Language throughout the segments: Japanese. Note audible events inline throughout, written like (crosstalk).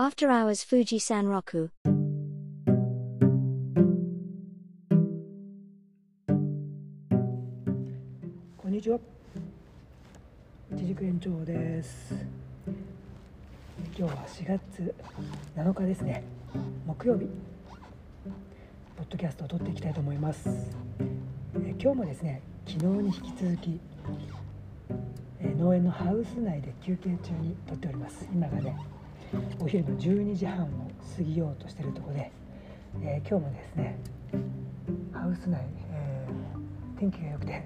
After Hours Fuji Sanroku. こんにちは。一軸園長です。今日は4月7日ですね。木曜日。ポッドキャストを撮っていきたいと思います。え今日もですね、昨日に引き続き、え農園のハウス内で休憩中に撮っております。今がね、お昼の12時半を過ぎようとしているところで、えー今日もですね、ハウス内、えー天気が良くて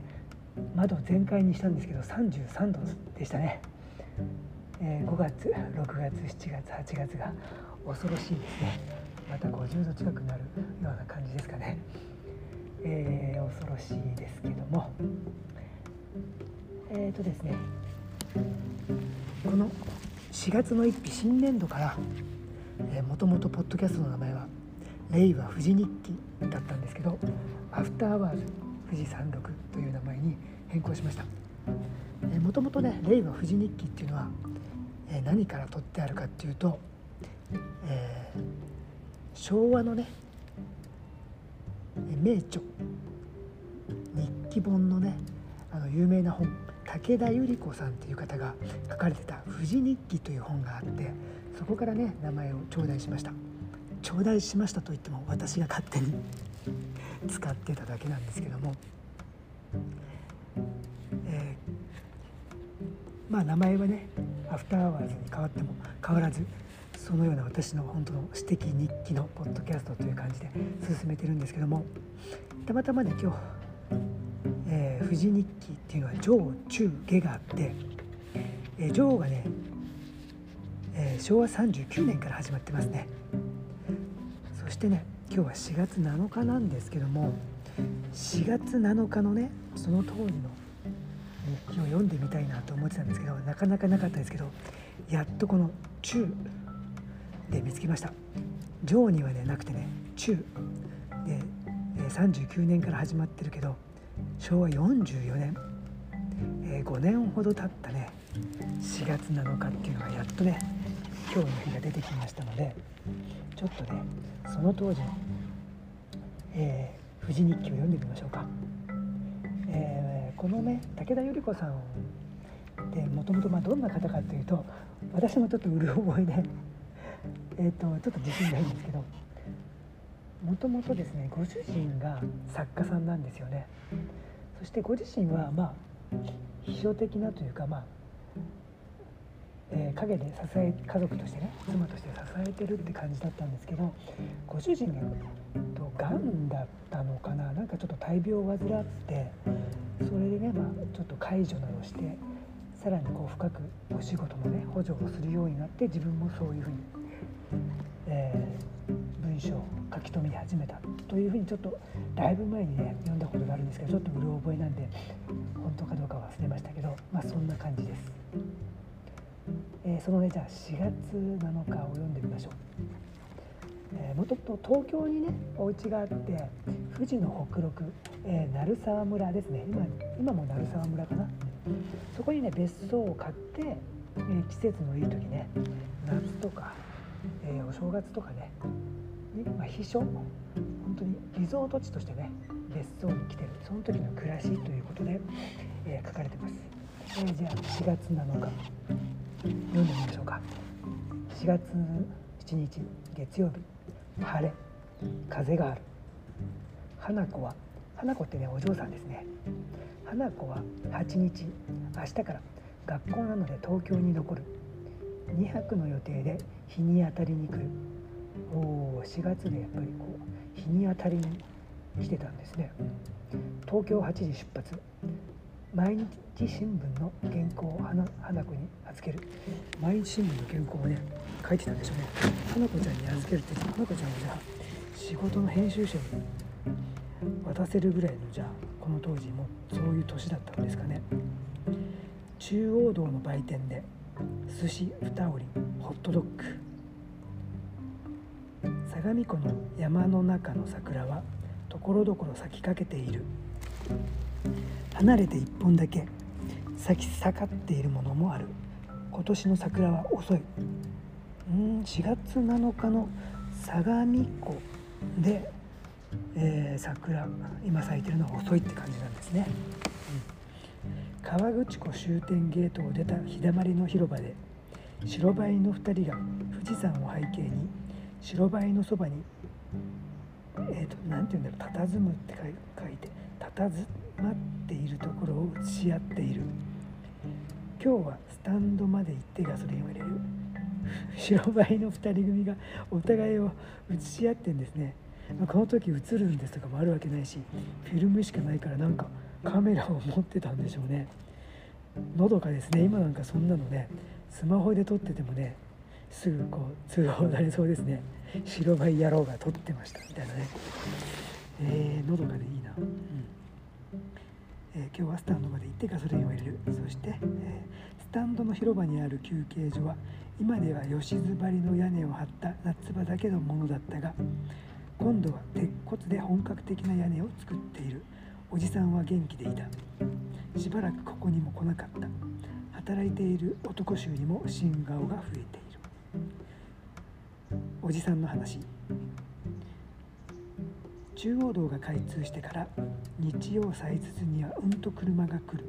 窓全開にしたんですけど33度でしたね、えー5月6月7月8月が恐ろしいですね。また50度近くなるような感じですかね、えー恐ろしいですけども。えっ、とですねこの4月の1日新年度からもともとポッドキャストの名前は「令和富士日記」だったんですけど「アフターアワーズ富士山麓」という名前に変更しました。もともとね「令和富士日記」っていうのは、え何から取ってあるかっていうと、えー昭和のね名著日記本のねあの有名な本武田百合子さんっていう方が書かれてた「富士日記」という本があってそこからね名前を頂戴しました。頂戴しましたといっても私が勝手に (laughs) 使ってただけなんですけども、えーまあ名前はねアフターアワーズに変わっても変わらずそのような私の本当の私的日記のポッドキャストという感じで進めてるんですけども。たまたまね今日、富士日記っていうのは上中下があって、えー上がね、えー昭和39年から始まってますね。そしてね今日は4月7日なんですけども4月7日のねその当時の日記を読んでみたいなと思ってたんですけどなかなかなかったですけどやっとこの「中」で見つけました。上にはねなくてね「中」で、39年から始まってるけど昭和44年、えー5年ほど経ったね。4月7日っていうのがやっとね今日の日が出てきましたのでちょっとねその当時の、えー富士日記を読んでみましょうか、えーこのね武田百合子さんってもともとどんな方かというと私もちょっとうる覚えで (laughs) えーとちょっと自信ないんですけどもともとですねご主人が作家さんなんですよね。そしてご自身はまあ秘書的なというかまあえー陰で支え家族としてね妻として支えてるって感じだったんですけどご主人がとがんだったのかななんかちょっと大病を患ってそれでね、まあ、ちょっと介助などしてさらにこう深くお仕事のね補助をするようになって自分もそういうふうに、えー文章を書き留め始めたというふうにちょっとだいぶ前にね読んだことがあるんですけどちょっとうる覚えなんで本当かどうか忘れましたけどまあそんな感じです。えーそのねじゃあ4月7日を読んでみましょう。えーもともと東京にねお家があって富士の北麓、えー鳴沢村ですね今今も鳴沢村かなそこにね別荘を買って、えー季節のいい時ね夏とか、えーお正月とかねに、まあ、避暑本当にリゾート地としてね別荘に来てるその時の暮らしということで、えー書かれてます、えーじゃあ4月7日読んでみましょうか。4月7日月曜日晴れ風がある。花子は花子ってねお嬢さんですね。花子は8日明日から学校なので東京に残る。2泊の予定で日に当たりに来る。お4月でやっぱりこう日に当たりに来てたんですね。東京8時出発。毎日新聞の原稿を花花子に預ける。毎日新聞の原稿をね書いてたんでしょうね。花子ちゃんに預けるって花子ちゃんをじゃあ仕事の編集者に渡せるぐらいのじゃあこの当時もそういう年だったんですかね。中央道の売店で寿司二折りホットドッグ。相模湖の山の中の桜はところどころ咲きかけている離れて一本だけ咲き盛っているものもある。今年の桜は遅い。うん4月7日の相模湖で、えー、桜今咲いてるのが遅いって感じなんですね、うん、川口湖終点ゲートを出た日だまりの広場で白バイの2人が富士山を背景に白バイのそばにえーと、なんて言うんだろう佇むって書いて佇まっているところを映し合っている。今日はスタンドまで行ってガソリンを入れる。(laughs) 白バイの2人組がお互いを映し合ってんですね、まあ、この時映るんですとかもあるわけないしフィルムしかないからなんかカメラを持ってたんでしょうね。のどかですね。今なんかそんなのねスマホで撮っててもねすぐこう通報されそうですね。白バイ野郎が撮ってましたみたいなね。えー、のどかでいいな、うん。えー、今日はスタンドまで行ってガソリンを入れる。そして、えー、スタンドの広場にある休憩所は今では吉津張りの屋根を張った夏場だけのものだったが今度は鉄骨で本格的な屋根を作っている。おじさんは元気でいた。しばらくここにも来なかった。働いている男衆にも新顔が増えているおじさんの話。中央道が開通してから日曜祭日にはうんと車が来る。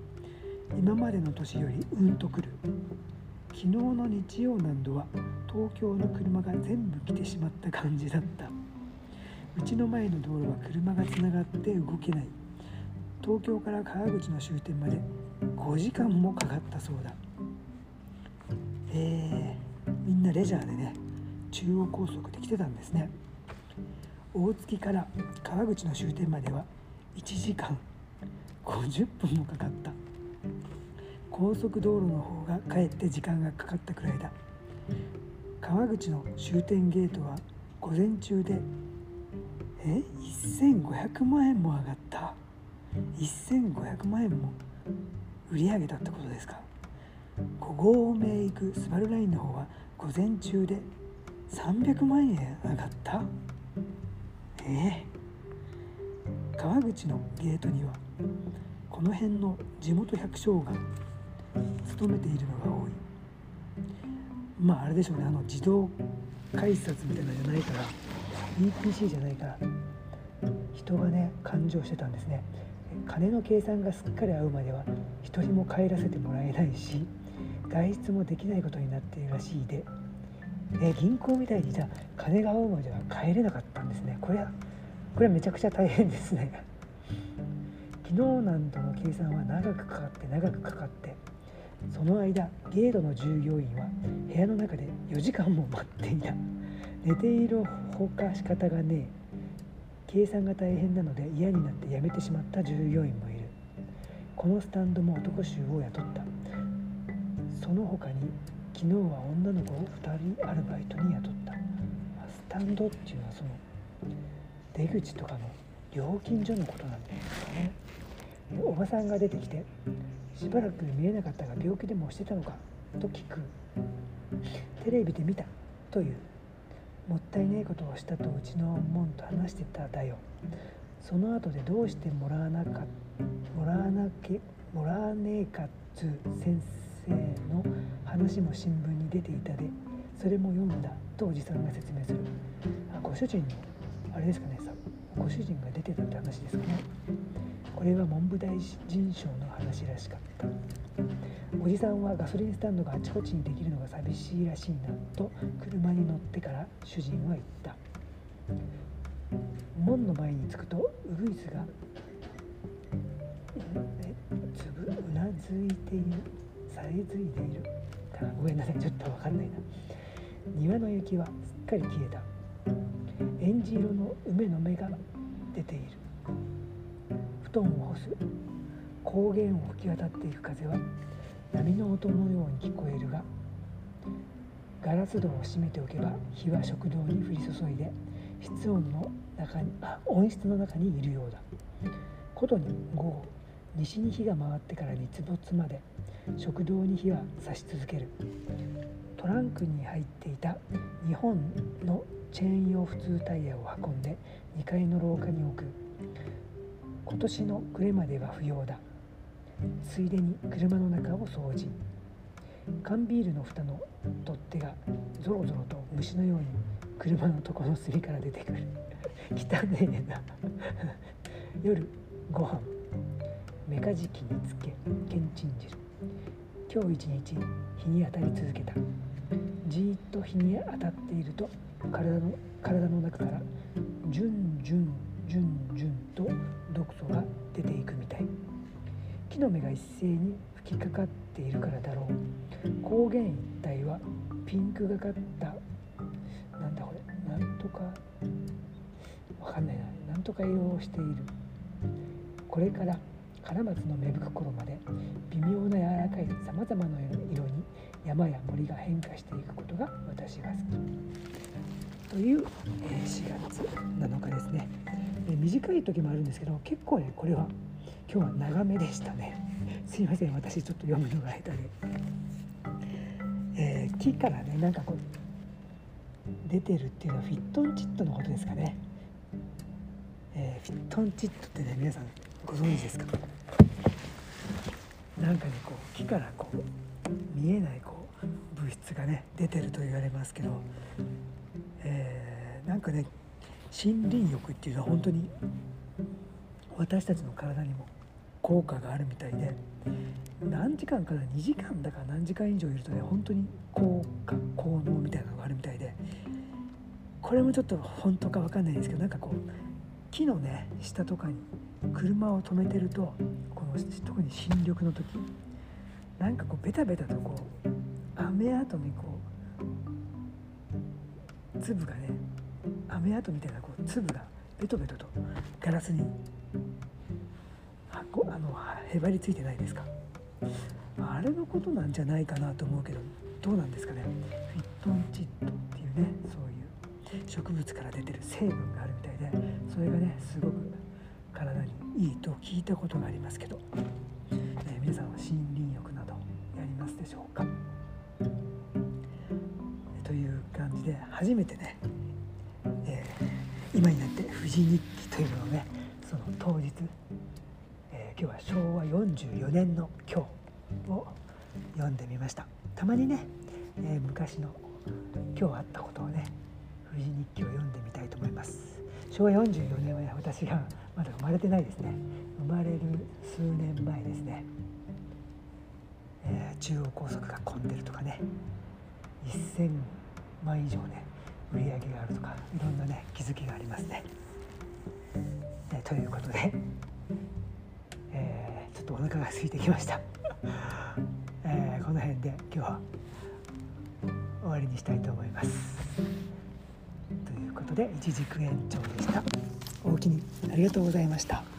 今までの年よりうんと来る。昨日の日曜難度は東京の車が全部来てしまった感じだった。うちの前の道路は車がつながって動けない。東京から川口の終点まで5時間もかかったそうだ。えー、みんなレジャーでね中央高速で来てたんですね。大月から川口の終点までは1時間50分もかかった。高速道路の方がかえって時間がかかったくらいだ。川口の終点ゲートは午前中でえ1500万円も上がった。1500万円も売り上げたってことですか。5合目行くスバルラインの方は午前中で300万円上がった？ええ、川口のゲートにはこの辺の地元百姓が勤めているのが多い。まああれでしょうね。あの自動改札みたいなのじゃないから EPC じゃないから人がね勘定してたんですね。金の計算がすっかり合うまでは一人も帰らせてもらえないし外出もできないことになっているらしいで。え銀行みたいにじゃあ金が合うまでは帰れなかったんですね。これはこれはめちゃくちゃ大変ですね。(laughs) 昨日なんとの計算は長くかかって長くかかってその間ゲートの従業員は部屋の中で4時間も待っていた。寝ているほか仕方がねえ。計算が大変なので嫌になって辞めてしまった従業員もいる。このスタンドも男衆を雇った。その他に昨日は女の子を2人アルバイトに雇った。スタンドっていうのはその出口とかの料金所のことなんですかねおばさんが出てきてしばらく見えなかったが病気でもしてたのかと聞く。テレビで見たという。もったいないことをしたとうちの門と話してただよ。その後でどうしてもらわなかもらわなけもらわねえかつ先生の話も新聞に出ていたでそれも読んだとおじさんが説明する。あご主人のあれですかねさご主人が出てたって話ですかね。これは文部大臣賞の話らしかった。おじさんはガソリンスタンドがあちこちにできるのが寂しいらしいなと車に乗ってから主人は言った。門の前に着くとウグイスがうなずいている。さえずいている。ごめんなさいちょっと分かんないな。庭の雪はすっかり消えた。えんじ色の梅の芽が出ている。布団を干す。高原を吹き渡っていく風は波の音のように聞こえるがガラス戸を閉めておけば火は食堂に降り注いで室温の中にあ温室の中にいるようだ。ことに午後西に火が回ってから日没まで食堂に火は差し続ける。トランクに入っていた2本のチェーン用普通タイヤを運んで2階の廊下に置く。今年の暮れまでは不要だ。ついでに車の中を掃除。缶ビールの蓋の取っ手がゾロゾロと虫のように車の床の隅から出てくる。汚ねえな。夜ご飯。メカジキにつけけんちん汁。今日一日日に当たり続けた。じーっと日に当たっていると体の体の中からジュンジュンジュンジュンと毒素が出ていくみたい。木の芽が一斉に吹きかかっているからだろう。高原一帯はピンクがかった。なんだこれなんとかわかんないな。なんとか色をしている。これからカラマツの芽吹く頃まで微妙な柔らかいさまざまな色に山や森が変化していくことが私が好き。という、4月7日ですね、短い時もあるんですけど結構ねこれは今日は長めでしたね。(laughs) すいません私ちょっと読むのが下手で、えー、木からねなんかこう出てるっていうのはフィットンチッドのことですかね、えー、フィットンチッドってね皆さんご存知ですか？なんかねこう木からこう見えないこう物質がね出てると言われますけど、えー、なんかね森林浴っていうのは本当に私たちの体にも効果があるみたいで何時間から2時間だから何時間以上いるとね本当に効果効能みたいなのがあるみたいでこれもちょっと本当か分かんないですけどなんかこう木のね下とかに車を止めてるとこの特に新緑の時なんかこうベタベタとこう雨跡にこう粒がね雨跡みたいなこう粒がベトベトとガラスにあのへばりついてないですか。あれのことなんじゃないかなと思うけどどうなんですかね。フィットンチッドっていうねそういう。植物から出てる成分があるみたいでそれがねすごく体にいいと聞いたことがありますけど、えー、皆さんは森林浴などやりますでしょうか？という感じで初めてね、えー、今になって富士日記というのをねその当日え今日は昭和44年の今日を読んでみました。たまにね、え、昔の今日あったことをね富士日記を読んでみたいと思います。昭和44年は、ね、私がまだ生まれてないですね。生まれる数年前ですね、えー、中央高速が混んでるとかね。1000万以上ね売り上げがあるとかいろんなね気づきがありますね、えー、ということでえー、ちょっとお腹が空いてきました、えー、この辺で今日は終わりにしたいと思います。ことで一軸延長でした。おおきにありがとうございました。